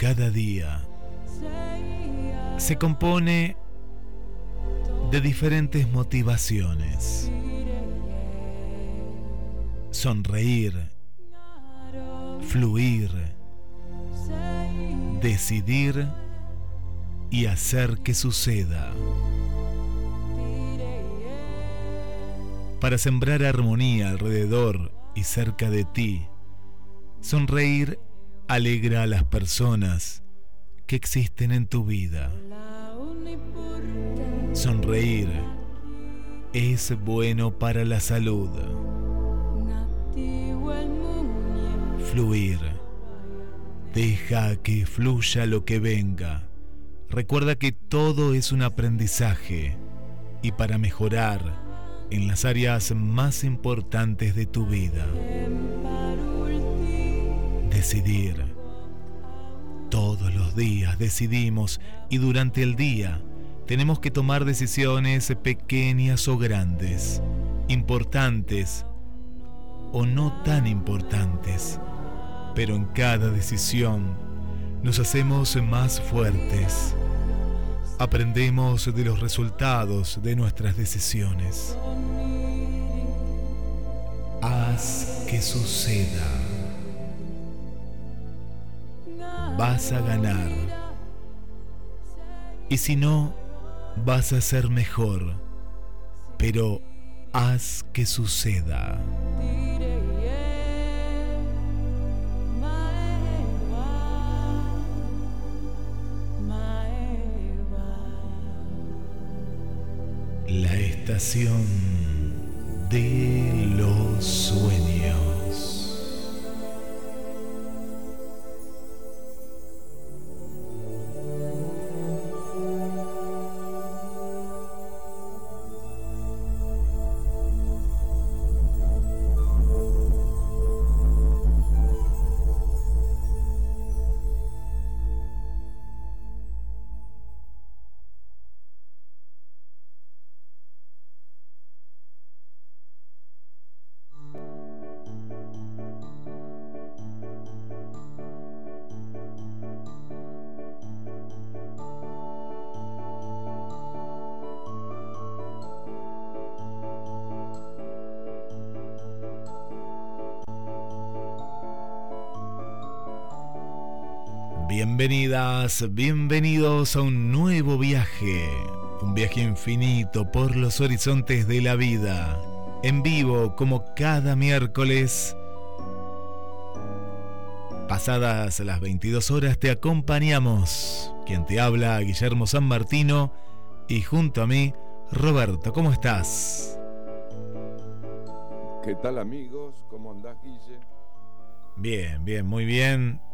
Cada día se compone de diferentes motivaciones. Sonreír, fluir, decidir y hacer que suceda. para sembrar armonía alrededor y cerca de ti. Sonreír alegra a las personas que existen en tu vida. Sonreír es bueno para la salud. Fluir. Deja que fluya lo que venga. Recuerda que todo es un aprendizaje y para mejorar en las áreas más importantes de tu vida. Decidir. Todos los días decidimos y durante el día tenemos que tomar decisiones pequeñas o grandes, importantes o no tan importantes, pero en cada decisión nos hacemos más fuertes aprendemos de los resultados de nuestras decisiones. Haz que suceda. Vas a ganar. Y si no, vas a ser mejor. Pero haz que suceda. La estación de los sueños. Bienvenidas, bienvenidos a un nuevo viaje, un viaje infinito por los horizontes de la vida, en vivo como cada miércoles. Pasadas las 22 horas te acompañamos. Quien te habla, Guillermo San Martino, y junto a mí, Roberto, ¿cómo estás? ¿Qué tal amigos? ¿Cómo andás, Guille? Bien, bien, muy bien.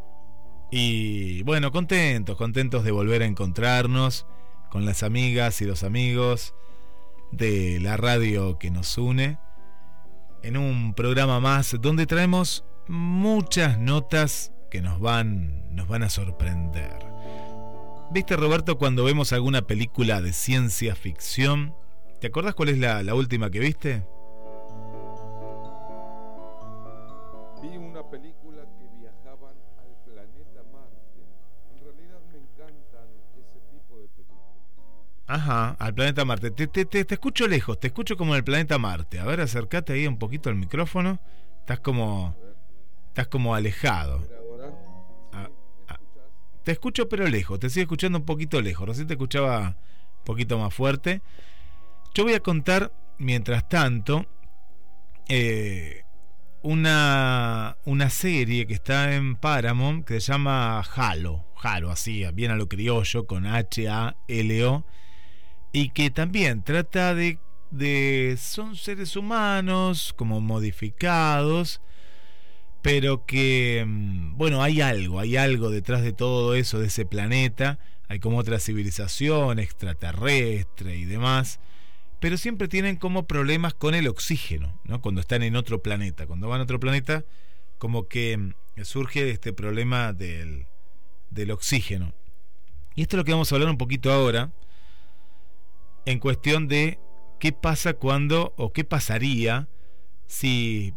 Y bueno, contentos, contentos de volver a encontrarnos con las amigas y los amigos de la radio que nos une en un programa más donde traemos muchas notas que nos van, nos van a sorprender. ¿Viste Roberto cuando vemos alguna película de ciencia ficción? ¿Te acordás cuál es la, la última que viste? Ajá, al planeta Marte. Te, te, te, te escucho lejos, te escucho como en el planeta Marte. A ver, acércate ahí un poquito al micrófono. Estás como. A Estás como alejado. a. Ah, ¿Sí? ¿Me ah. Te escucho pero lejos, te sigo escuchando un poquito lejos. Recién te escuchaba un poquito más fuerte. Yo voy a contar, mientras tanto, eh, una, una serie que está en Paramount que se llama Halo. Halo, así, bien a lo criollo, con H-A-L-O. Y que también trata de, de. Son seres humanos, como modificados pero que, mm, bueno, hay algo, hay algo detrás de todo eso, de ese planeta, hay como otra civilización extraterrestre y demás, pero siempre tienen como problemas con el oxígeno, ¿no? Cuando están en otro planeta, cuando van a otro planeta, como que mm, surge este problema del, del oxígeno. Y esto es lo que vamos a hablar un poquito ahora, en cuestión de qué pasa cuando, o qué pasaría si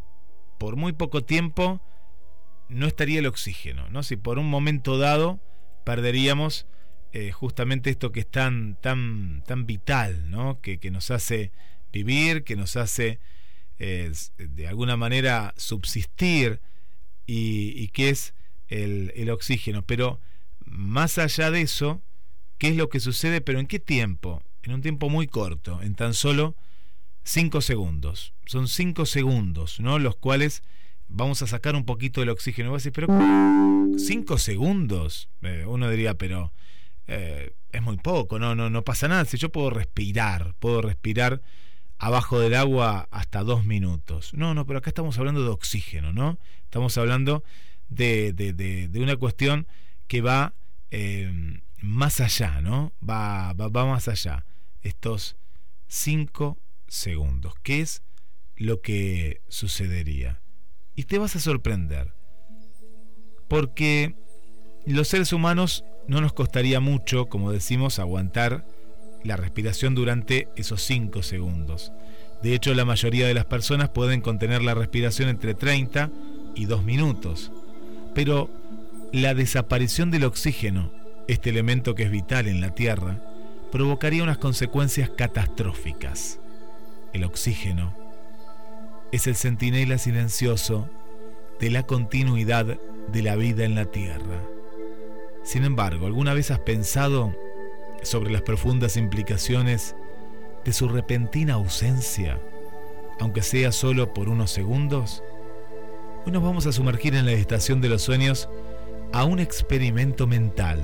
por muy poco tiempo no estaría el oxígeno, ¿no? Si por un momento dado perderíamos eh, justamente esto que es tan, tan, tan vital, ¿no? Que, nos hace vivir, que nos hace eh, de alguna manera subsistir y, y que es el, el oxígeno. Pero más allá de eso, ¿qué es lo que sucede? Pero ¿en qué tiempo? En un tiempo muy corto, en tan solo 5 segundos. Son 5 segundos, ¿no? Los cuales vamos a sacar un poquito del oxígeno. Vos decís, pero 5 segundos. Eh, uno diría, pero eh, es muy poco, no, no, no pasa nada. Si yo puedo respirar, puedo respirar abajo del agua hasta dos minutos. No, no, pero acá estamos hablando de oxígeno, ¿no? Estamos hablando de, de, de, de una cuestión que va eh, más allá, ¿no? Va, va, va más allá. Estos 5 segundos. ¿Qué es lo que sucedería? Y te vas a sorprender. Porque los seres humanos no nos costaría mucho, como decimos, aguantar la respiración durante esos 5 segundos. De hecho, la mayoría de las personas pueden contener la respiración entre 30 y 2 minutos. Pero la desaparición del oxígeno, este elemento que es vital en la Tierra, provocaría unas consecuencias catastróficas. El oxígeno es el centinela silencioso de la continuidad de la vida en la Tierra. Sin embargo, ¿alguna vez has pensado sobre las profundas implicaciones de su repentina ausencia, aunque sea solo por unos segundos? Hoy nos vamos a sumergir en la estación de los sueños a un experimento mental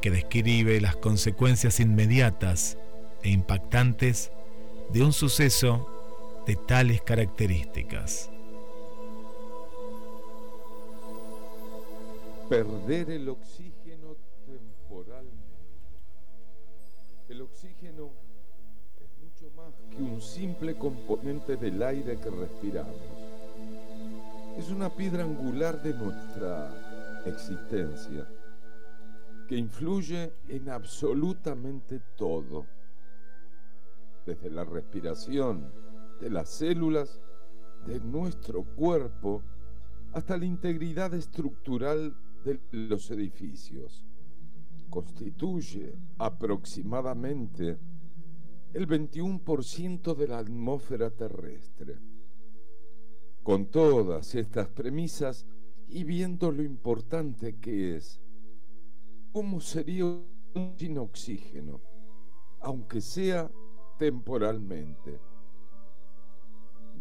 que describe las consecuencias inmediatas e impactantes de un suceso de tales características. Perder el oxígeno temporalmente. El oxígeno es mucho más que un simple componente del aire que respiramos. Es una piedra angular de nuestra existencia que influye en absolutamente todo, desde la respiración de las células de nuestro cuerpo hasta la integridad estructural de los edificios. Constituye aproximadamente el 21% de la atmósfera terrestre. Con todas estas premisas y viendo lo importante que es, ¿cómo sería sin oxígeno, aunque sea temporalmente?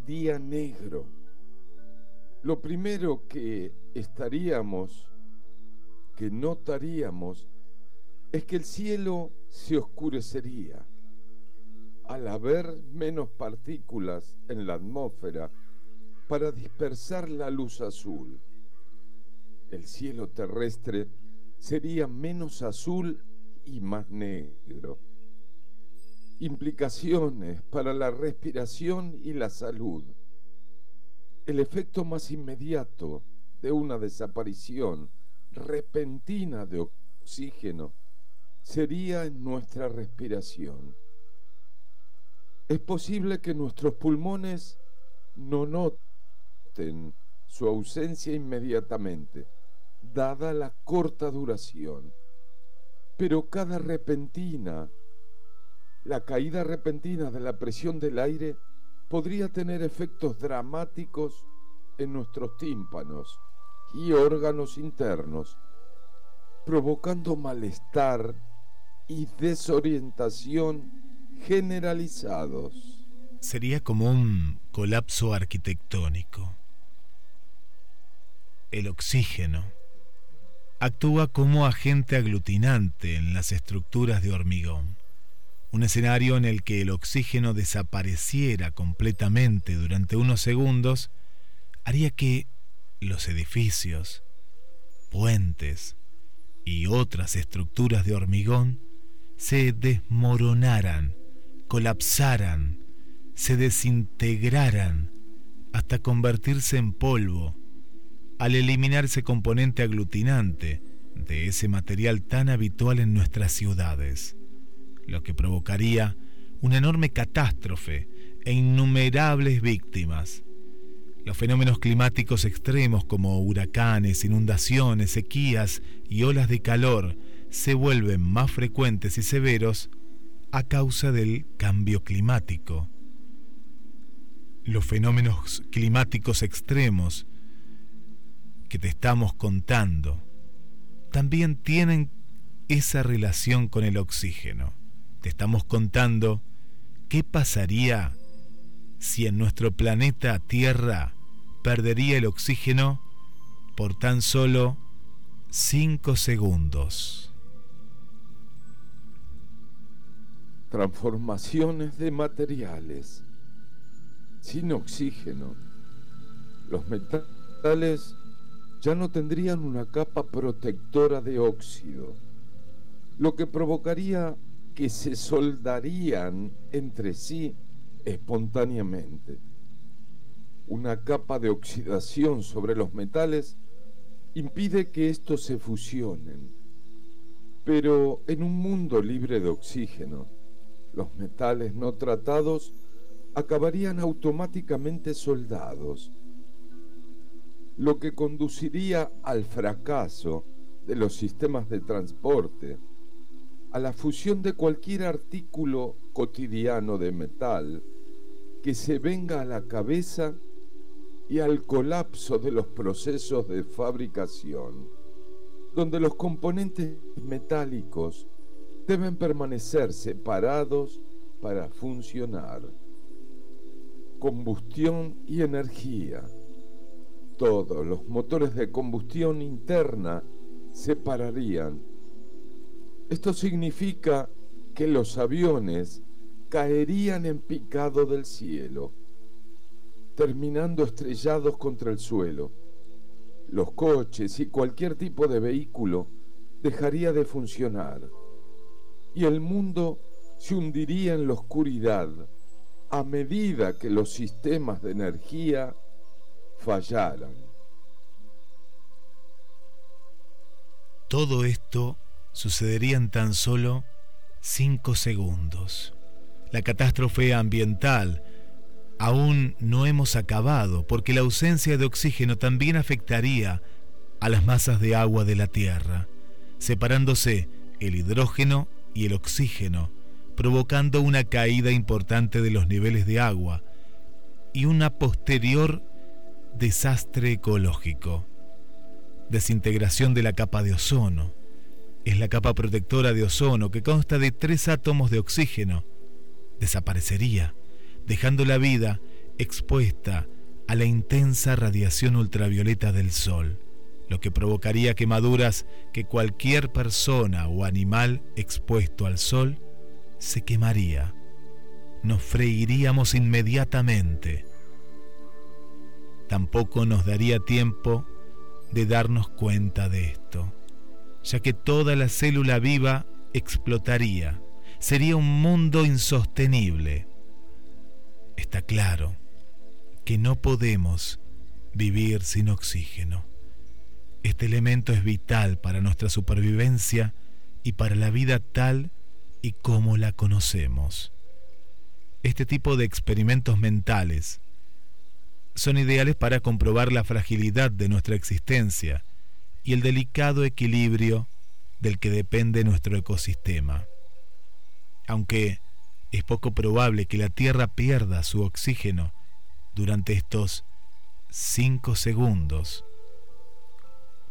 Día negro. Lo primero que estaríamos, que notaríamos, es que el cielo se oscurecería. Al haber menos partículas en la atmósfera para dispersar la luz azul, el cielo terrestre sería menos azul y más negro. Implicaciones para la respiración y la salud. El efecto más inmediato de una desaparición repentina de oxígeno sería en nuestra respiración. Es posible que nuestros pulmones no noten su ausencia inmediatamente, dada la corta duración. Pero cada repentina, la caída repentina de la presión del aire podría tener efectos dramáticos en nuestros tímpanos y órganos internos, provocando malestar y desorientación generalizados. Sería como un colapso arquitectónico. El oxígeno actúa como agente aglutinante en las estructuras de hormigón. Un escenario en el que el oxígeno desapareciera completamente durante unos segundos haría que los edificios, puentes y otras estructuras de hormigón se desmoronaran, colapsaran, se desintegraran hasta convertirse en polvo al eliminar ese componente aglutinante de ese material tan habitual en nuestras ciudades, lo que provocaría una enorme catástrofe e innumerables víctimas. Los fenómenos climáticos extremos como huracanes, inundaciones, sequías y olas de calor se vuelven más frecuentes y severos a causa del cambio climático. Los fenómenos climáticos extremos que te estamos contando también tienen esa relación con el oxígeno. Te estamos contando qué pasaría si en nuestro planeta Tierra perdería el oxígeno por tan solo 5 segundos. Transformaciones de materiales. Sin oxígeno, los metales ya no tendrían una capa protectora de óxido, lo que provocaría que se soldarían entre sí espontáneamente. Una capa de oxidación sobre los metales impide que estos se fusionen. Pero en un mundo libre de oxígeno, los metales no tratados acabarían automáticamente soldados lo que conduciría al fracaso de los sistemas de transporte, a la fusión de cualquier artículo cotidiano de metal que se venga a la cabeza y al colapso de los procesos de fabricación, donde los componentes metálicos deben permanecer separados para funcionar. Combustión y energía todos los motores de combustión interna se pararían. Esto significa que los aviones caerían en picado del cielo, terminando estrellados contra el suelo. Los coches y cualquier tipo de vehículo dejaría de funcionar y el mundo se hundiría en la oscuridad a medida que los sistemas de energía fallaran. Todo esto sucedería en tan solo cinco segundos. La catástrofe ambiental aún no hemos acabado porque la ausencia de oxígeno también afectaría a las masas de agua de la Tierra, separándose el hidrógeno y el oxígeno, provocando una caída importante de los niveles de agua y una posterior desastre ecológico, desintegración de la capa de ozono. Es la capa protectora de ozono que consta de tres átomos de oxígeno. Desaparecería, dejando la vida expuesta a la intensa radiación ultravioleta del Sol, lo que provocaría quemaduras que cualquier persona o animal expuesto al Sol se quemaría. Nos freiríamos inmediatamente tampoco nos daría tiempo de darnos cuenta de esto, ya que toda la célula viva explotaría, sería un mundo insostenible. Está claro que no podemos vivir sin oxígeno. Este elemento es vital para nuestra supervivencia y para la vida tal y como la conocemos. Este tipo de experimentos mentales son ideales para comprobar la fragilidad de nuestra existencia y el delicado equilibrio del que depende nuestro ecosistema. Aunque es poco probable que la Tierra pierda su oxígeno durante estos cinco segundos,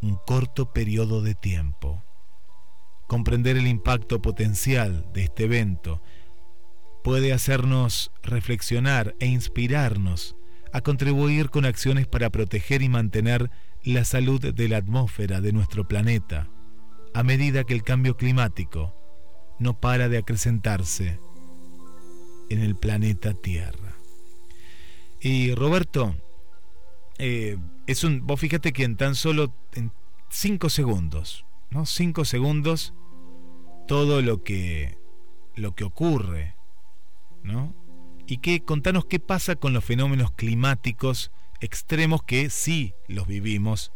un corto periodo de tiempo. Comprender el impacto potencial de este evento puede hacernos reflexionar e inspirarnos a contribuir con acciones para proteger y mantener la salud de la atmósfera de nuestro planeta, a medida que el cambio climático no para de acrecentarse en el planeta Tierra. Y Roberto, eh, es un, vos fíjate que en tan solo en cinco segundos, ¿no? Cinco segundos, todo lo que, lo que ocurre ¿no? Y que contanos qué pasa con los fenómenos climáticos extremos que sí los vivimos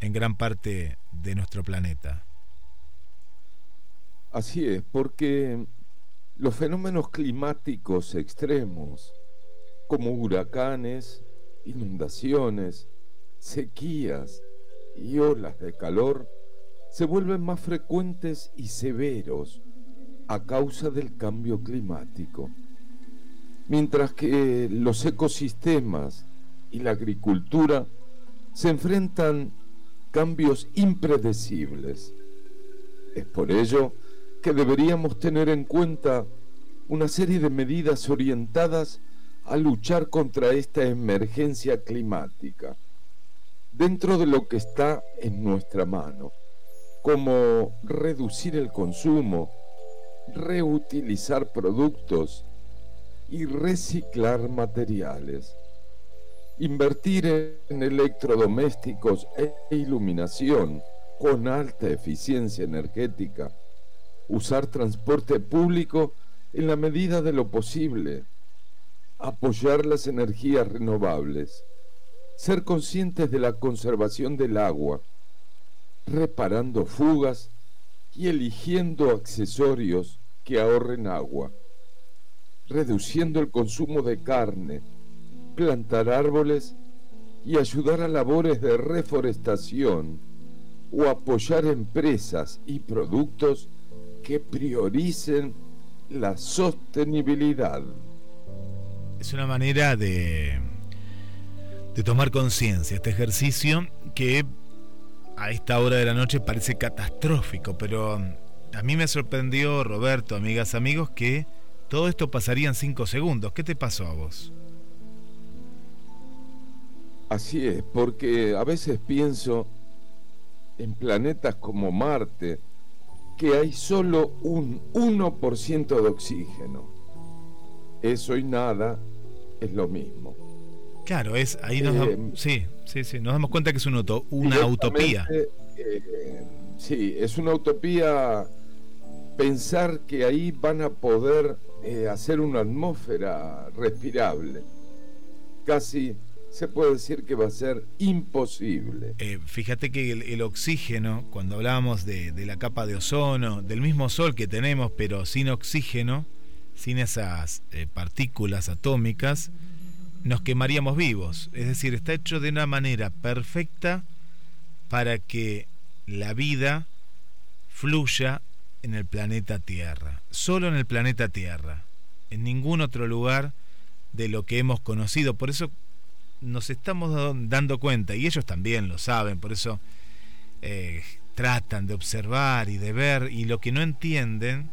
en gran parte de nuestro planeta. Así es, porque los fenómenos climáticos extremos, como huracanes, inundaciones, sequías y olas de calor, se vuelven más frecuentes y severos a causa del cambio climático mientras que los ecosistemas y la agricultura se enfrentan cambios impredecibles. Es por ello que deberíamos tener en cuenta una serie de medidas orientadas a luchar contra esta emergencia climática, dentro de lo que está en nuestra mano, como reducir el consumo, reutilizar productos, y reciclar materiales. Invertir en electrodomésticos e iluminación con alta eficiencia energética. Usar transporte público en la medida de lo posible. Apoyar las energías renovables. Ser conscientes de la conservación del agua. Reparando fugas y eligiendo accesorios que ahorren agua reduciendo el consumo de carne, plantar árboles y ayudar a labores de reforestación o apoyar empresas y productos que prioricen la sostenibilidad. Es una manera de, de tomar conciencia, este ejercicio que a esta hora de la noche parece catastrófico, pero a mí me sorprendió, Roberto, amigas, amigos, que todo esto pasaría en cinco segundos. ¿Qué te pasó a vos? Así es, porque a veces pienso en planetas como Marte, que hay solo un 1% de oxígeno. Eso y nada es lo mismo. Claro, es ahí nos eh, sí, sí, sí, nos damos cuenta que es una utopía. Eh, sí, es una utopía pensar que ahí van a poder eh, hacer una atmósfera respirable. Casi se puede decir que va a ser imposible. Eh, fíjate que el, oxígeno, cuando hablábamos de, la capa de ozono, del mismo sol que tenemos, pero sin oxígeno, sin esas eh, partículas atómicas, nos quemaríamos vivos. Es decir, está hecho de una manera perfecta para que la vida fluya en el planeta Tierra, solo en el planeta Tierra, en ningún otro lugar de lo que hemos conocido. Por eso nos estamos dando cuenta, y ellos también lo saben, por eso eh, tratan de observar y de ver, y lo que no entienden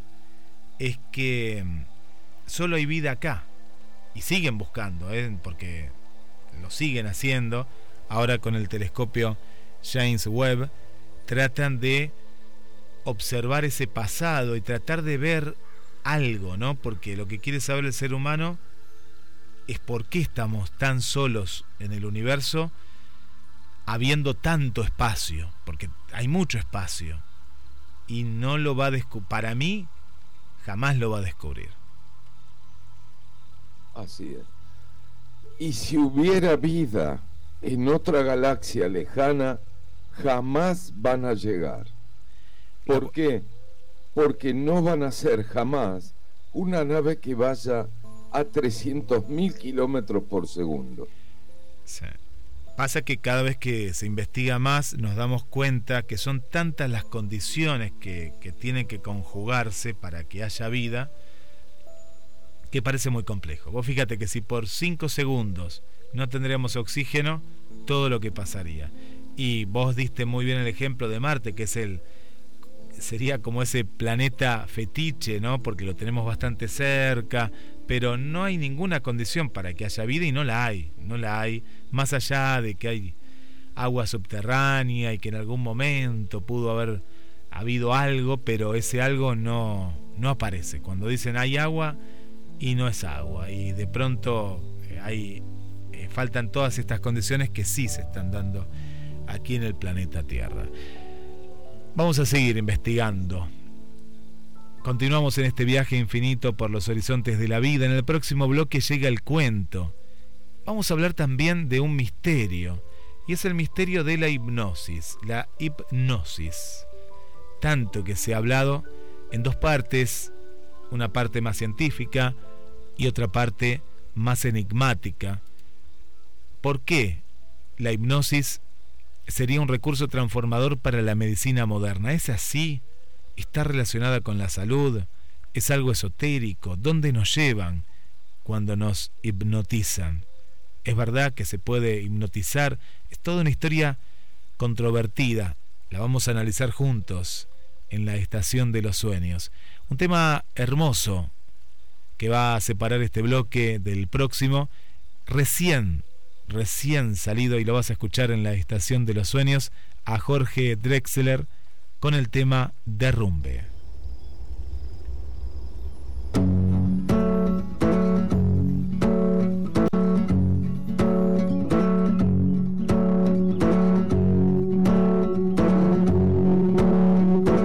es que mm, solo hay vida acá, y siguen buscando, ¿eh? porque lo siguen haciendo, ahora con el telescopio James Webb, tratan de observar ese pasado y tratar de ver algo, ¿no? Porque lo que quiere saber el ser humano es por qué estamos tan solos en el universo habiendo tanto espacio, porque hay mucho espacio y no lo va a descubrir, para mí jamás lo va a descubrir. Así es. Y si hubiera vida en otra galaxia lejana, jamás van a llegar. ¿Por qué? Porque no van a ser jamás una nave que vaya a 300.000 kilómetros por segundo. Pasa que cada vez que se investiga más nos damos cuenta que son tantas las condiciones que, que tienen que conjugarse para que haya vida que parece muy complejo. Vos fíjate que si por 5 segundos no tendríamos oxígeno, todo lo que pasaría. Y vos diste muy bien el ejemplo de Marte, que es el sería como ese planeta fetiche, ¿no? Porque lo tenemos bastante cerca, pero no hay ninguna condición para que haya vida y no la hay, no la hay, más allá de que hay agua subterránea y que en algún momento pudo haber habido algo, pero ese algo no, no aparece. Cuando dicen hay agua y no es agua, y de pronto eh, hay, eh, faltan todas estas condiciones que sí se están dando aquí en el planeta Tierra. Vamos a seguir investigando Continuamos en este viaje infinito por los horizontes de la vida. En el próximo bloque llega el cuento. Vamos a hablar también de un misterio, y es el misterio de la hipnosis, la hipnosis. Tanto que se ha hablado en dos partes, una parte más científica y otra parte más enigmática. ¿Por qué la hipnosis sería un recurso transformador para la medicina moderna? ¿Es así? está relacionada con la salud, es algo esotérico, ¿dónde nos llevan cuando nos hipnotizan? Es verdad que se puede hipnotizar, es toda una historia controvertida, la vamos a analizar juntos en la estación de los sueños. Un tema hermoso que va a separar este bloque del próximo, recién, recién salido y lo vas a escuchar en la estación de los sueños, a Jorge Drexler, con el tema Derrumbe.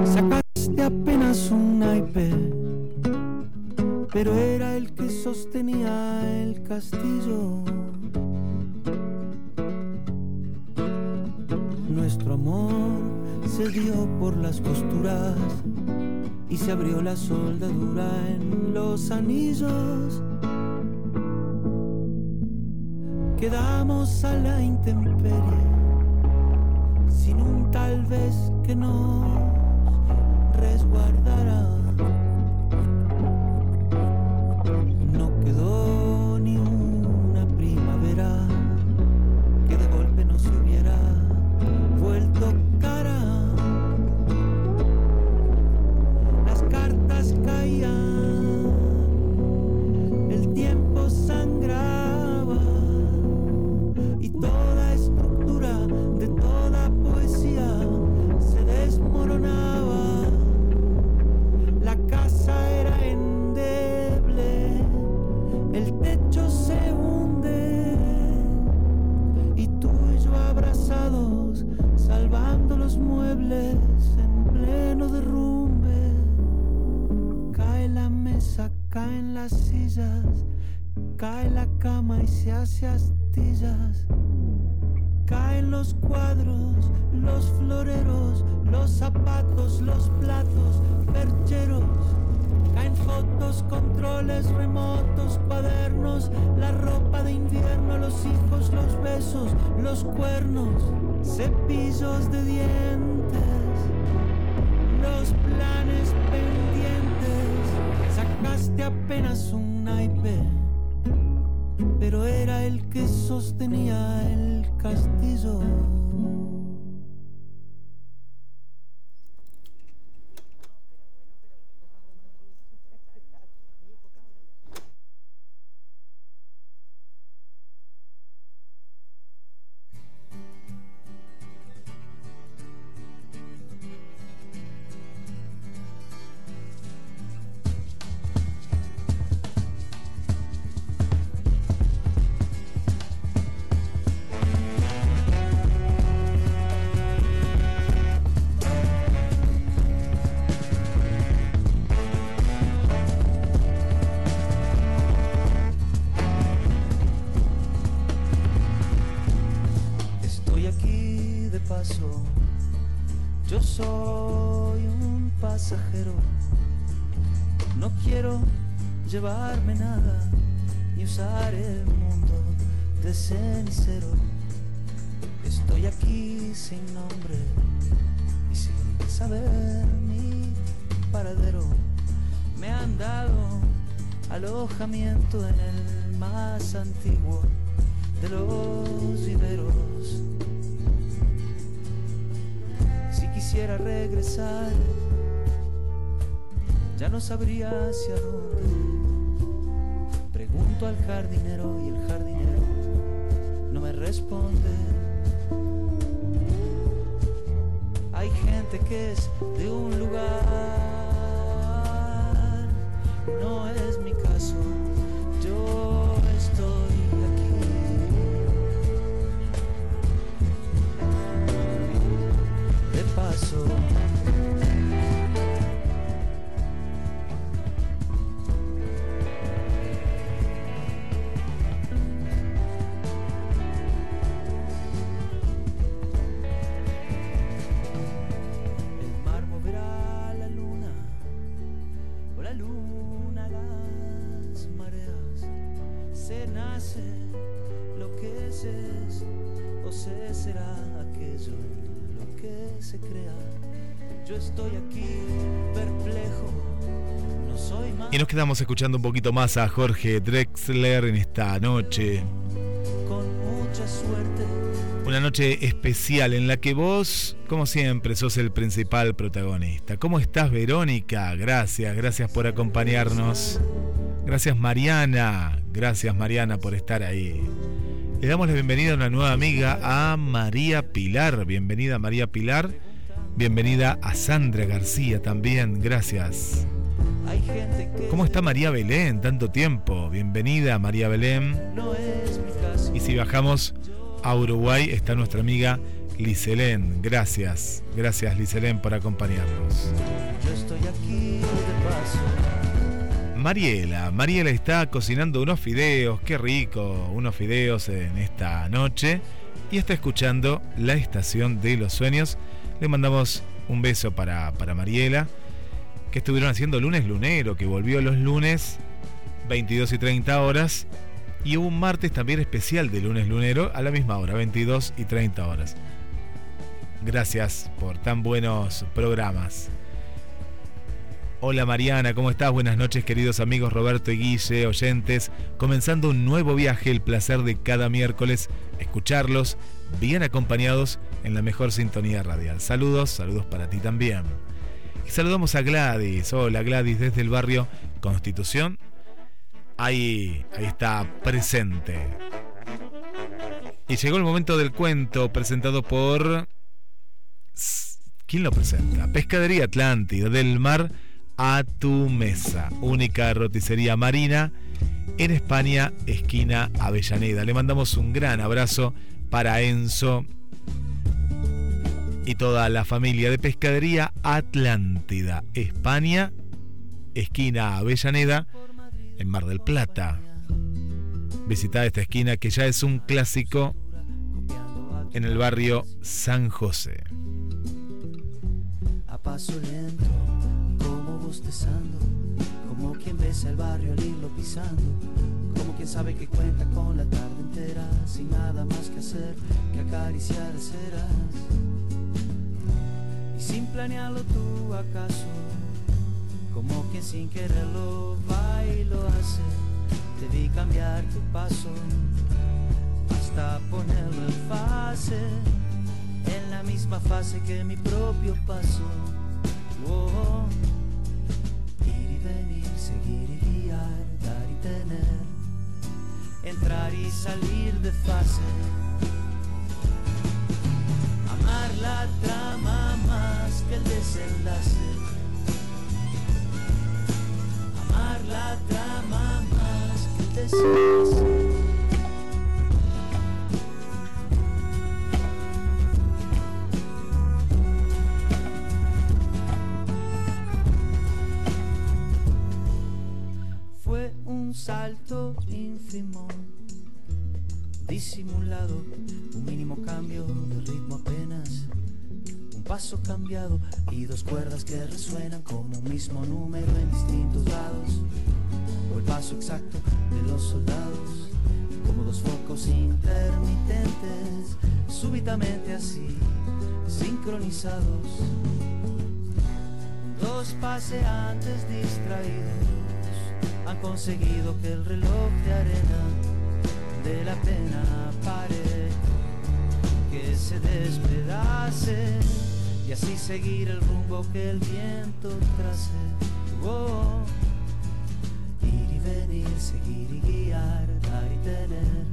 Sacaste apenas un naipe, pero era el que sostenía el castillo. Nuestro amor se dio por las costuras y se abrió la soldadura en los anillos. Quedamos a la intemperie, sin un tal vez que nos resguardará. Los zapatos, los platos, percheros. Caen fotos, controles remotos, cuadernos, la ropa de invierno, los hijos, los besos, los cuernos, cepillos de dientes, los planes pendientes. Sacaste apenas un naipe pero era el que sostenía el castillo. yo soy un pasajero. No quiero llevarme nada ni usar el mundo de cenicero. Estoy aquí sin nombre y sin saber mi paradero. Me han dado alojamiento en el más antiguo de los viveros quisiera regresar, ya no sabría hacia dónde. Pregunto al jardinero y el jardinero no me responde. Hay gente que es de un lugar, no es mi caso. De Y nos quedamos escuchando un poquito más a Jorge Drexler en esta noche. con mucha suerte. Una noche especial en la que vos, como siempre, sos el principal protagonista. ¿Cómo estás, Verónica? Gracias, gracias por acompañarnos. Gracias, Mariana. Gracias, Mariana, por estar ahí. Le damos la bienvenida a una nueva amiga, a María Pilar. Bienvenida, María Pilar. Bienvenida a Sandra García también. Gracias. ¿Cómo está María Belén? Tanto tiempo. Bienvenida, María Belén. Y si bajamos a Uruguay está nuestra amiga Liselén. Gracias, gracias Liselén por acompañarnos. Yo estoy aquí de paso. Mariela, Mariela está cocinando unos fideos, qué rico, unos fideos en esta noche y está escuchando la estación de los sueños. Le mandamos un beso para, para Mariela, que estuvieron haciendo lunes lunero, que volvió los lunes 22 y 30 horas y hubo un martes también especial de lunes lunero a la misma hora, 22 y 30 horas. Gracias por tan buenos programas. Hola Mariana, ¿cómo estás? Buenas noches queridos amigos Roberto y Guille, oyentes. Comenzando un nuevo viaje, el placer de cada miércoles escucharlos bien acompañados en la mejor sintonía radial. Saludos, saludos para ti también. Saludamos a Gladys. Hola Gladys desde el barrio Constitución. Ahí, ahí está presente. Y llegó el momento del cuento presentado por... ¿Quién lo presenta? Pescadería Atlántida, del mar a tu mesa. Única roticería marina en España, esquina Avellaneda. Le mandamos un gran abrazo para Enzo y toda la familia de Pescadería Atlántida, España, esquina Avellaneda, en Mar del Plata. Visita esta esquina que ya es un clásico en el barrio San José. A paso lento, como bostezando, como quien besa el barrio al irlo pisando, como quien sabe que cuenta con la tarde entera, sin nada más que hacer que acariciar ceras. Y sin planearlo tú acaso, como quien sin quererlo va y lo hace, te vi cambiar tu paso hasta ponerlo en fase, en la misma fase que mi propio paso. Oh, ir y venir, seguir y guiar, dar y tener, entrar y salir de fase. Amar la trama más que el desenlace. Amar la trama más que el desenlace. Fue un salto ínfimo, disimulado, un mínimo cambio de ritmo apenas, un paso cambiado y dos cuerdas que resuenan como un mismo número en distintos lados, o el paso exacto de los soldados, como dos focos intermitentes, súbitamente así, sincronizados. Dos paseantes distraídos han conseguido que el reloj de arena de la pena pare, que se despedace y así seguir el rumbo que el viento trace. Oh, ir y venir, seguir y guiar, dar y tener,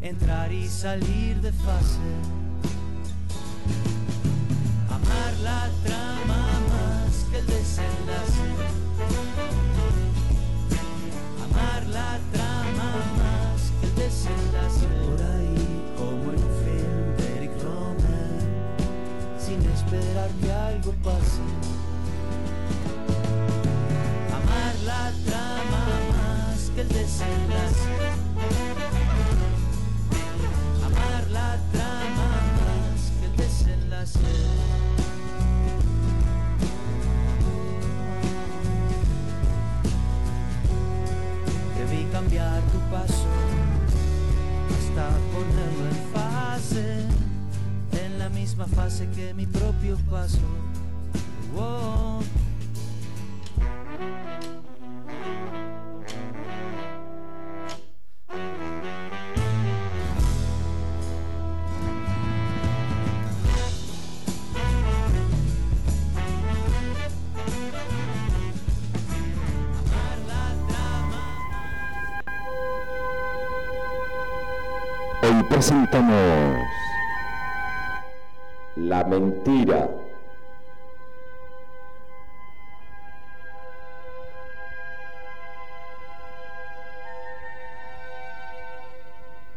entrar y salir de fase. Presentamos La mentira.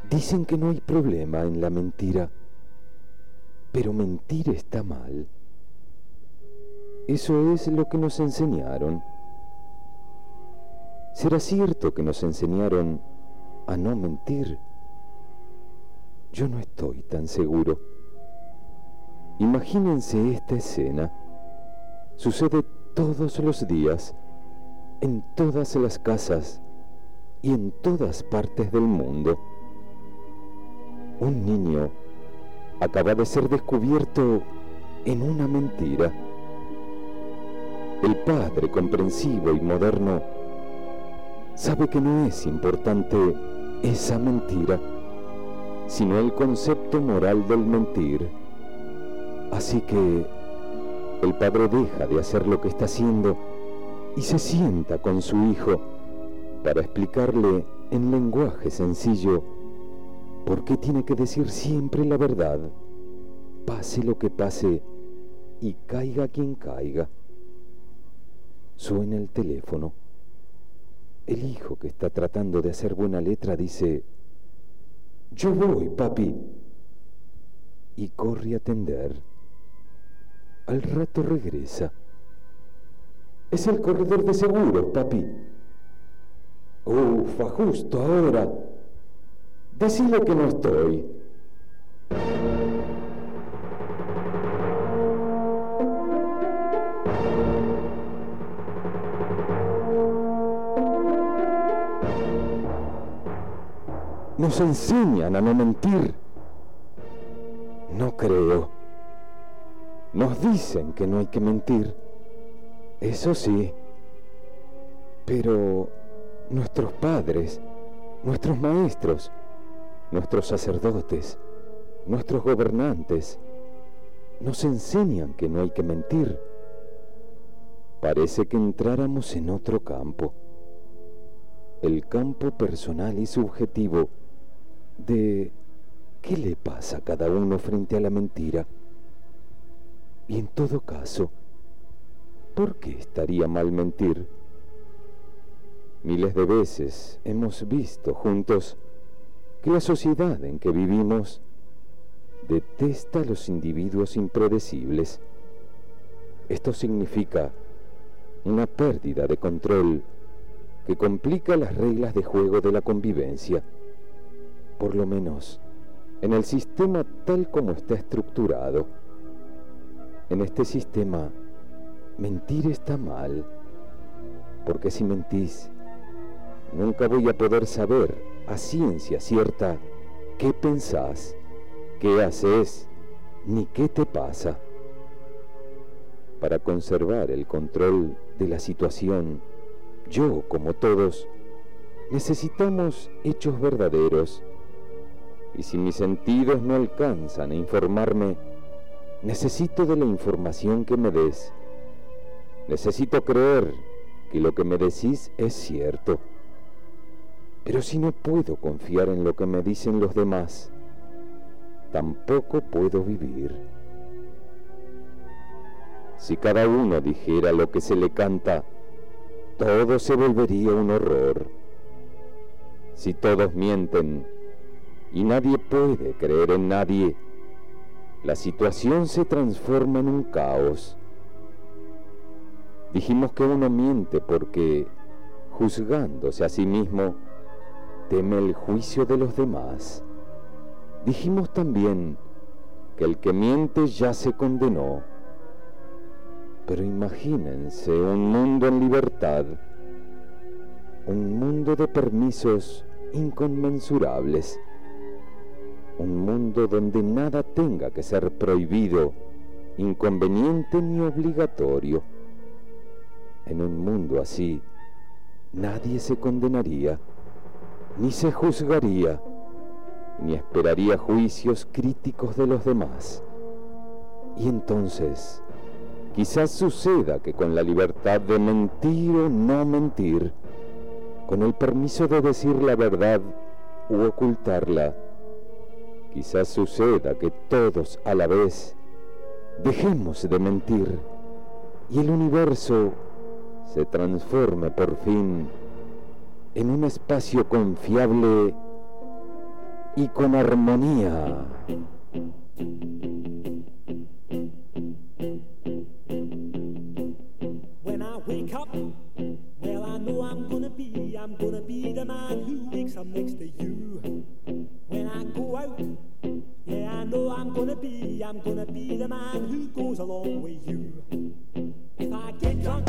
Dicen que no hay problema en la mentira, pero mentir está mal. Eso es lo que nos enseñaron. ¿Será cierto que nos enseñaron a no mentir? Yo no estoy tan seguro. Imagínense esta escena. Sucede todos los días, en todas las casas y en todas partes del mundo. Un niño acaba de ser descubierto en una mentira. El padre comprensivo y moderno sabe que no es importante esa mentira, sino el concepto moral del mentir. Así que el padre deja de hacer lo que está haciendo y se sienta con su hijo para explicarle en lenguaje sencillo por qué tiene que decir siempre la verdad, pase lo que pase y caiga quien caiga. Suena el teléfono. El hijo que está tratando de hacer buena letra dice, yo voy, papi. Y corre a atender. Al rato regresa. Es el corredor de seguros, papi. Ufa, justo ahora. Decile que no estoy. Nos enseñan a no mentir. No creo. Nos dicen que no hay que mentir. Eso sí. Pero nuestros padres, nuestros maestros, nuestros sacerdotes, nuestros gobernantes, nos enseñan que no hay que mentir. Parece que entráramos en otro campo, el campo personal y subjetivo de qué le pasa a cada uno frente a la mentira. Y en todo caso, ¿por qué estaría mal mentir? Miles de veces hemos visto juntos que la sociedad en que vivimos detesta a los individuos impredecibles. Esto significa una pérdida de control que complica las reglas de juego de la convivencia, por lo menos en el sistema tal como está estructurado. En este sistema, mentir está mal, porque si mentís, nunca voy a poder saber a ciencia cierta qué pensás, qué haces, ni qué te pasa. Para conservar el control de la situación, yo, como todos, necesitamos hechos verdaderos. Y si mis sentidos no alcanzan a informarme, necesito de la información que me des. Necesito creer que lo que me decís es cierto. Pero si no puedo confiar en lo que me dicen los demás, tampoco puedo vivir. Si cada uno dijera lo que se le canta, todo se volvería un horror. Si todos mienten y nadie puede creer en nadie, la situación se transforma en un caos. Dijimos que uno miente porque, juzgándose a sí mismo, teme el juicio de los demás. Dijimos también que el que miente ya se condenó. Pero imagínense un mundo en libertad, un mundo de permisos inconmensurables, un mundo donde nada tenga que ser prohibido, inconveniente ni obligatorio. En un mundo así, nadie se condenaría ni se juzgaría, ni esperaría juicios críticos de los demás. Y entonces, quizás suceda que con la libertad de mentir o no mentir, con el permiso de decir la verdad u ocultarla, quizás suceda que todos a la vez dejemos de mentir y el universo se transforme por fin en un espacio confiable y con armonía. When I wake up, well, I know I'm gonna be, I'm gonna be the man who wakes up next to you. When I go out, yeah, I know I'm gonna be, I'm gonna be the man who goes along with you. If I get drunk,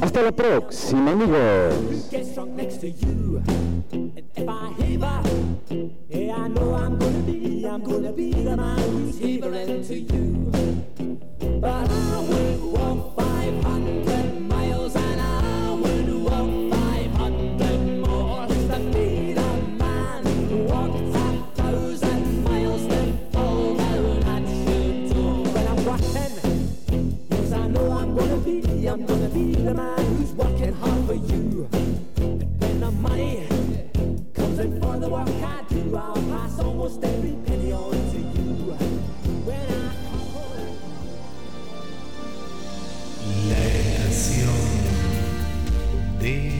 Hasta la próxima, amigos. Get drunk next to you. And if I heaver, yeah, I know I'm gonna be, I'm gonna be the man who's to you. But I would walk 500 I'm gonna be the man who's working hard for you. And when the money comes in for the work I do, I'll pass almost every penny on to you. When I. La estación de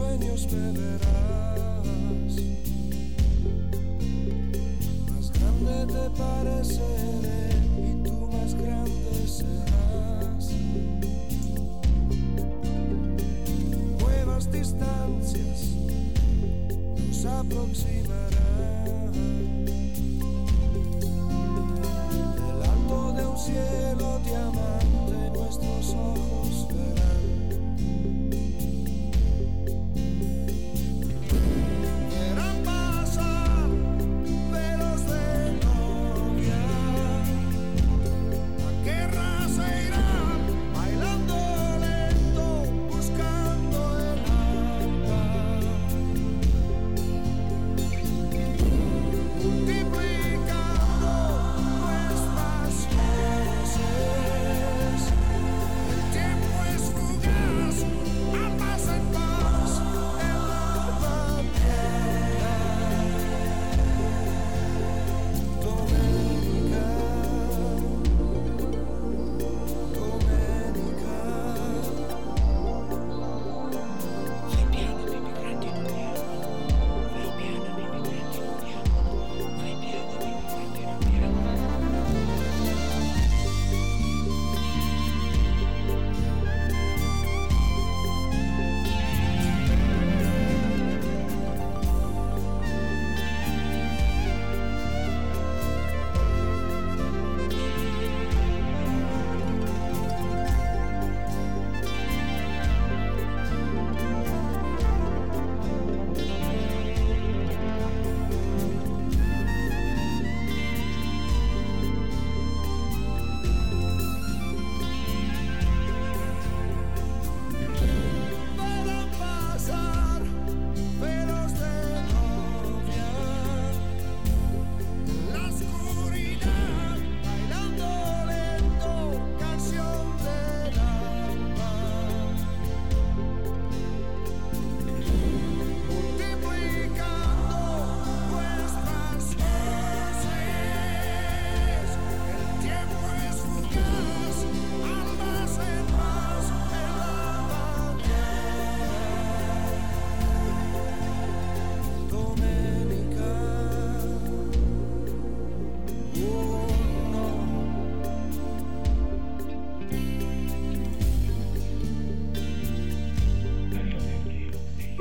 sueños me verás. Más grande te pareceré y tú más grande serás. Nuevas distancias nos aproximan.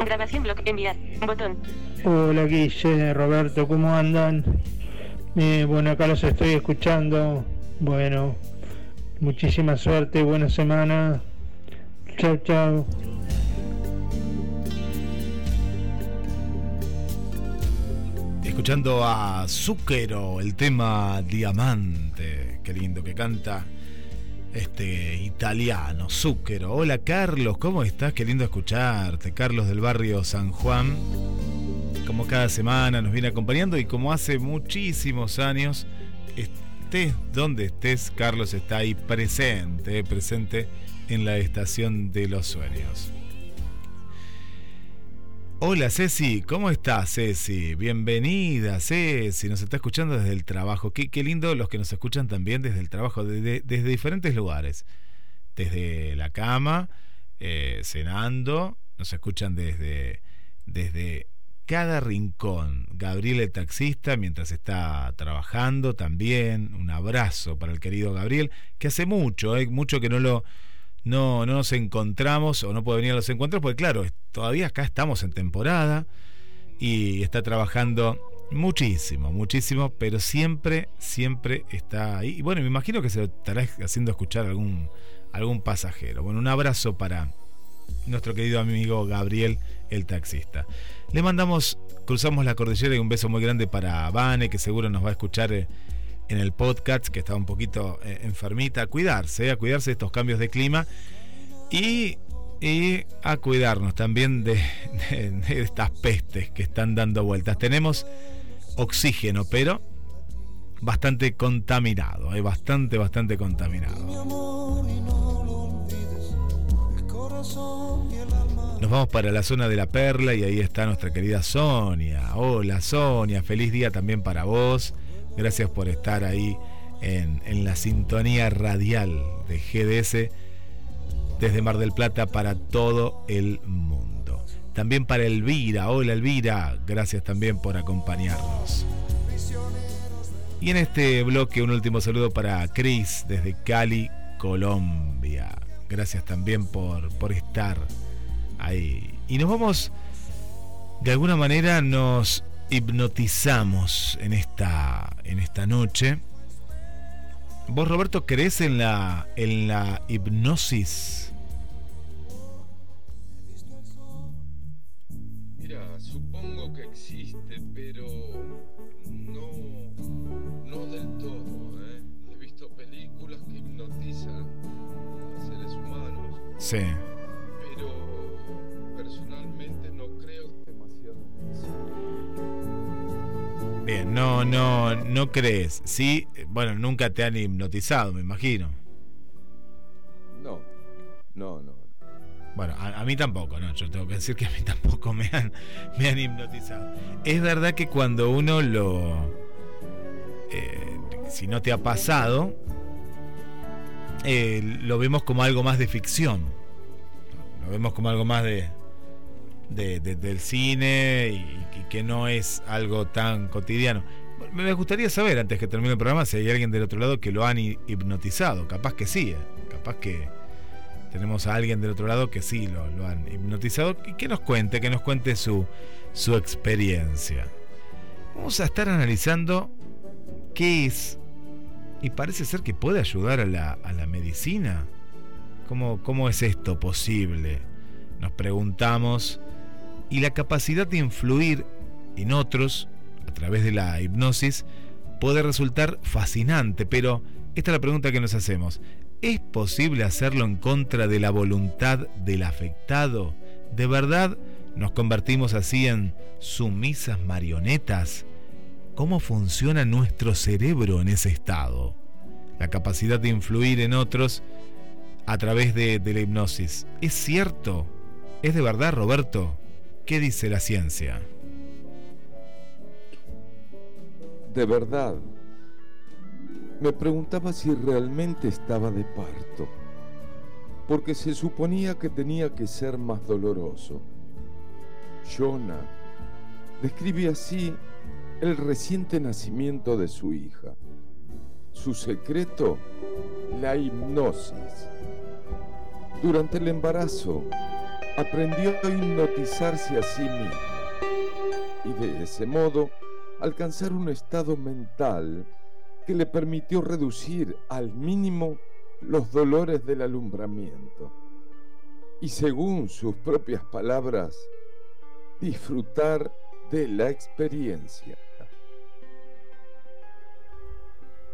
Grabación blog enviar. Botón. Hola Guille, Roberto, ¿cómo andan? Eh, bueno, acá los estoy escuchando. Bueno, muchísima suerte, buena semana. Chao, chao. Escuchando a Zucchero, el tema Diamante. Qué lindo que canta este italiano, Zucchero. Hola Carlos, ¿cómo estás? Qué lindo escucharte. Carlos del barrio San Juan. Como cada semana nos viene acompañando y como hace muchísimos años, estés donde estés, Carlos está ahí presente, presente en la estación de los sueños. Hola Ceci, ¿cómo estás Ceci? Bienvenida Ceci, nos está escuchando desde el trabajo. Qué, qué lindo los que nos escuchan también desde el trabajo, desde, diferentes lugares. Desde la cama, eh, cenando, nos escuchan desde, desde cada rincón. Gabriel el taxista mientras está trabajando también. Un abrazo para el querido Gabriel, que hace mucho, eh, mucho que no lo no, no nos encontramos o no puede venir a los encuentros, porque claro, todavía acá estamos en temporada y está trabajando muchísimo, muchísimo, pero siempre, siempre está ahí. Y bueno, me imagino que se lo estará haciendo escuchar algún, algún pasajero. Bueno, un abrazo para nuestro querido amigo Gabriel, el taxista. Le mandamos, cruzamos la cordillera y un beso muy grande para Vane, que seguro nos va a escuchar. eh, en el podcast, que está un poquito eh, enfermita, a cuidarse, a cuidarse de estos cambios de clima y, y a cuidarnos también de, de- de estas pestes que están dando vueltas. Tenemos oxígeno, pero bastante contaminado, eh, bastante, bastante contaminado. Nos vamos para la zona de la Perla y ahí está nuestra querida Sonia. Hola Sonia, feliz día también para vos. Gracias por estar ahí en, en la sintonía radial de GDS desde Mar del Plata para todo el mundo. También para Elvira. Hola Elvira, gracias también por acompañarnos. Y en este bloque un último saludo para Chris desde Cali, Colombia. Gracias también por, por estar ahí. Y nos vamos, de alguna manera nos hipnotizamos en esta, en esta noche. ¿Vos, Roberto, crees en la, en la hipnosis? Mira, supongo que existe, pero no, no del todo. ¿eh? He visto películas que hipnotizan a seres humanos, Sí. No, no, no crees. Sí, bueno, nunca te han hipnotizado, me imagino. No, no, no. Bueno, a, a mí tampoco, ¿no? Yo tengo que decir que a mí tampoco me han, me han hipnotizado. Es verdad que cuando uno lo... eh, si no te ha pasado, eh, lo vemos como algo más de ficción. Lo vemos como algo más de, de- de- del cine y, que no es algo tan cotidiano. Me gustaría saber, antes que termine el programa, si hay alguien del otro lado que lo han hi- hipnotizado. Capaz que sí, ¿eh? capaz que tenemos a alguien del otro lado que sí lo, lo han hipnotizado y que nos cuente, que nos cuente su, su experiencia. Vamos a estar analizando qué es y parece ser que puede ayudar a la, a la medicina. ¿Cómo, ¿Cómo es esto posible? Nos preguntamos. Y la capacidad de influir en otros a través de la hipnosis puede resultar fascinante, pero esta es la pregunta que nos hacemos. ¿Es posible hacerlo en contra de la voluntad del afectado? ¿De verdad nos convertimos así en sumisas marionetas? ¿Cómo funciona nuestro cerebro en ese estado? La capacidad de influir en otros a través de, de la hipnosis. ¿Es cierto? ¿Es de verdad, Roberto? ¿Qué dice la ciencia? De verdad, me preguntaba si realmente estaba de parto, porque se suponía que tenía que ser más doloroso. Jonah describe así el reciente nacimiento de su hija. Su secreto, la hipnosis. Durante el embarazo, aprendió a hipnotizarse a sí mismo y de ese modo alcanzar un estado mental que le permitió reducir al mínimo los dolores del alumbramiento y según sus propias palabras, disfrutar de la experiencia.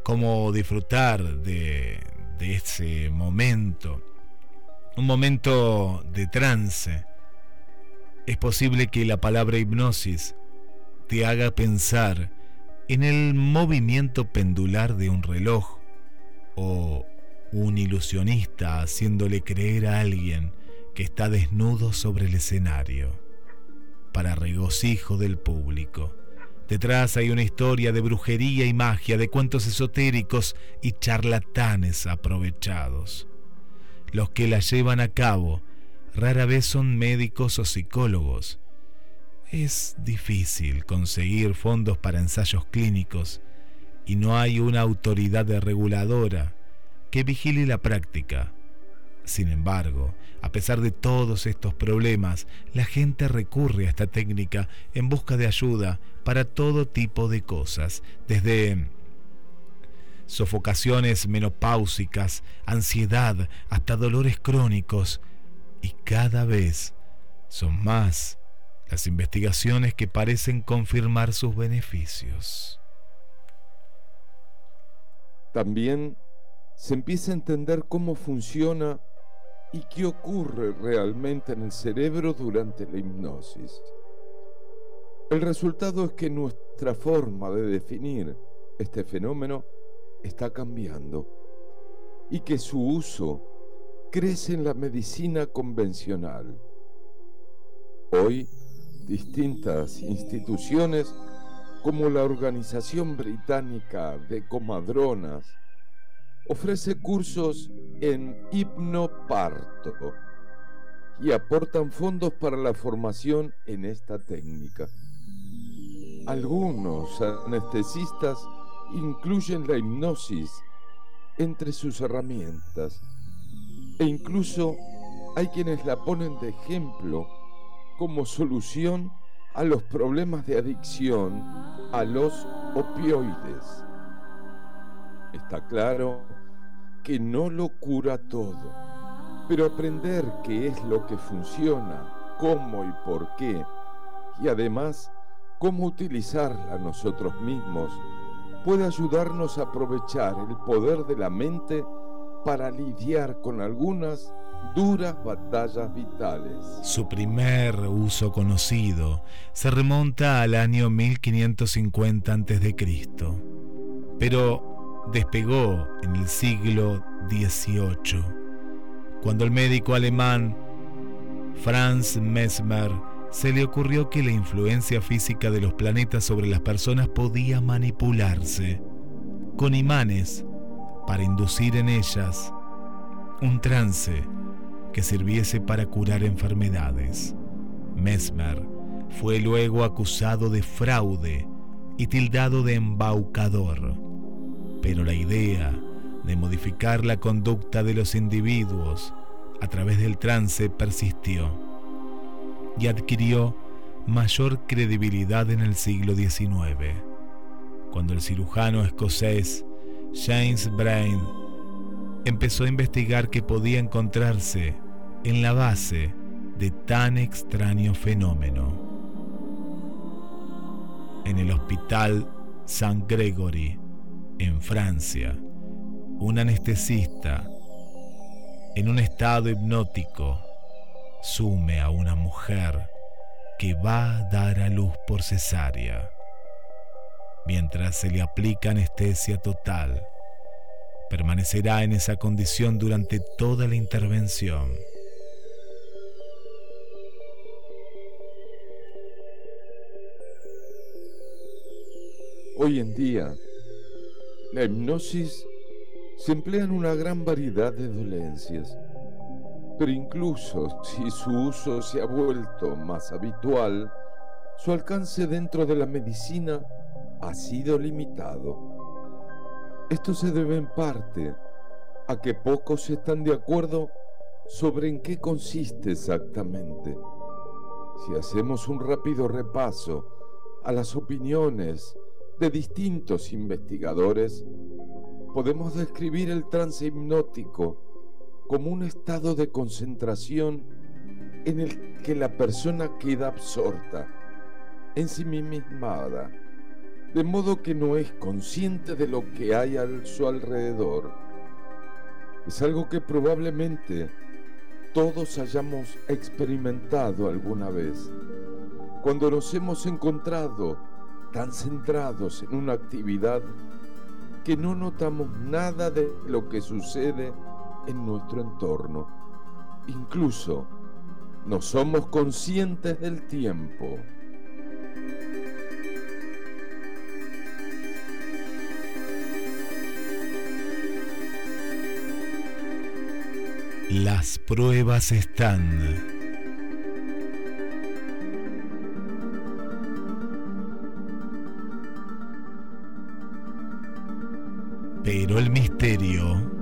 cómo disfrutar de, de ese momento, un momento de trance. Es posible que la palabra hipnosis te haga pensar en el movimiento pendular de un reloj o un ilusionista haciéndole creer a alguien que está desnudo sobre el escenario, para regocijo del público. Detrás hay una historia de brujería y magia, de cuentos esotéricos y charlatanes aprovechados. Los que la llevan a cabo rara vez son médicos o psicólogos. Es difícil conseguir fondos para ensayos clínicos y no hay una autoridad reguladora que vigile la práctica. Sin embargo, a pesar de todos estos problemas, la gente recurre a esta técnica en busca de ayuda para todo tipo de cosas, desde sofocaciones menopáusicas, ansiedad, hasta dolores crónicos, y cada vez son más las investigaciones que parecen confirmar sus beneficios. También se empieza a entender cómo funciona y qué ocurre realmente en el cerebro durante la hipnosis. El resultado es que nuestra forma de definir este fenómeno está cambiando y que su uso crece en la medicina convencional. Hoy, distintas instituciones como la Organización Británica de Comadronas ofrece cursos en hipnoparto y aportan fondos para la formación en esta técnica. Algunos anestesistas incluyen la hipnosis entre sus herramientas e incluso hay quienes la ponen de ejemplo como solución a los problemas de adicción a los opioides. Está claro que no lo cura todo, pero aprender qué es lo que funciona, cómo y por qué, y además cómo utilizarla nosotros mismos, puede ayudarnos a aprovechar el poder de la mente para lidiar con algunas duras batallas vitales. Su primer uso conocido se remonta al año 1550 a.C., pero despegó en el siglo XVIII, cuando el médico alemán Franz Mesmer se le ocurrió que la influencia física de los planetas sobre las personas podía manipularse con imanes para inducir en ellas un trance que sirviese para curar enfermedades. Mesmer fue luego acusado de fraude y tildado de embaucador, pero la idea de modificar la conducta de los individuos a través del trance persistió y adquirió mayor credibilidad en el siglo XIX, cuando el cirujano escocés James Brain empezó a investigar que podía encontrarse en la base de tan extraño fenómeno. En el Hospital St. Gregory, en Francia, un anestesista, en un estado hipnótico, sume a una mujer que va a dar a luz por cesárea. Mientras se le aplica anestesia total, permanecerá en esa condición durante toda la intervención. Hoy en día, la hipnosis se emplea en una gran variedad de dolencias, pero incluso si su uso se ha vuelto más habitual, su alcance dentro de la medicina ha sido limitado. Esto se debe en parte a que pocos están de acuerdo sobre en qué consiste exactamente. Si hacemos un rápido repaso a las opiniones de distintos investigadores, podemos describir el trance hipnótico como un estado de concentración en el que la persona queda absorta, en sí mismada, de modo que no es consciente de lo que hay a su alrededor. Es algo que probablemente todos hayamos experimentado alguna vez, cuando nos hemos encontrado tan centrados en una actividad que no notamos nada de lo que sucede en nuestro entorno. Incluso no somos conscientes del tiempo. Las pruebas están. Pero el misterio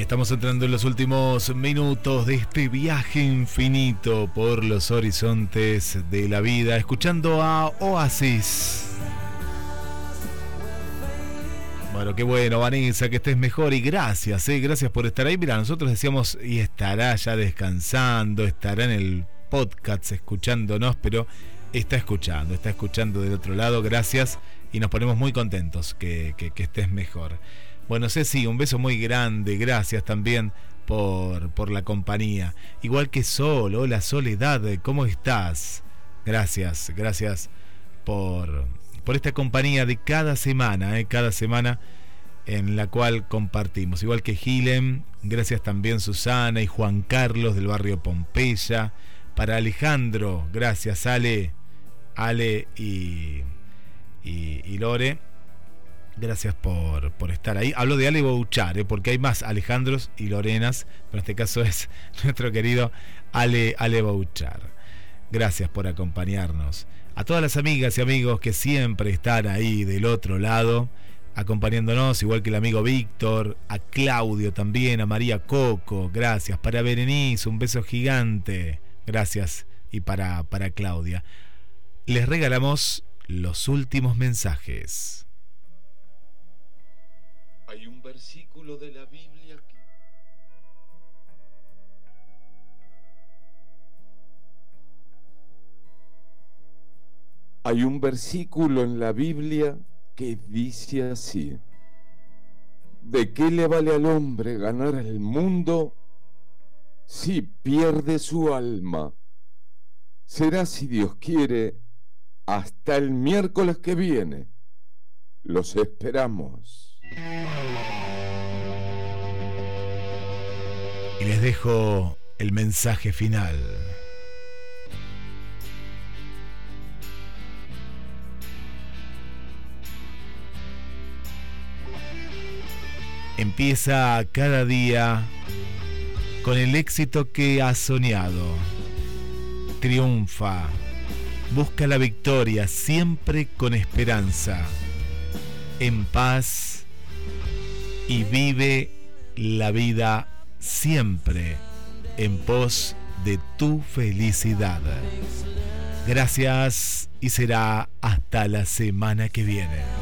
estamos entrando en los últimos minutos de este viaje infinito por los horizontes de la vida, escuchando a Oasis. Bueno, qué bueno, Vanessa, que estés mejor y gracias, eh, gracias por estar ahí. Mira, nosotros decíamos, y estará ya descansando, estará en el podcast escuchándonos, pero está escuchando, está escuchando del otro lado, gracias, y nos ponemos muy contentos que, que, que estés mejor. Bueno, Ceci, un beso muy grande, gracias también por, por la compañía. Igual que Sol, hola Soledad, ¿cómo estás? Gracias, gracias por, por esta compañía de cada semana, ¿eh? cada semana en la cual compartimos. Igual que Gilem, gracias también Susana y Juan Carlos del barrio Pompeya. Para Alejandro, gracias Ale, Ale y, y, y Lore. Gracias por, por, estar ahí. Hablo de Ale Bouchar, ¿eh? porque hay más Alejandros y Lorenas, pero en este caso es nuestro querido Ale, Ale Bouchar. Gracias por acompañarnos. A todas las amigas y amigos que siempre están ahí del otro lado, acompañándonos, igual que el amigo Víctor, a Claudio también, a María Coco, gracias. Para Berenice, un beso gigante. Gracias. Y para, para Claudia. Les regalamos los últimos mensajes. De la Biblia. Hay un versículo en la Biblia que dice así. ¿De qué le vale al hombre ganar el mundo si pierde su alma? Será, si Dios quiere, hasta el miércoles que viene. Los esperamos. Y les dejo el mensaje final. Empieza cada día con el éxito que has soñado. Triunfa. Busca la victoria siempre con esperanza. En paz y vive la vida siempre en pos de tu felicidad. Gracias y será hasta la semana que viene.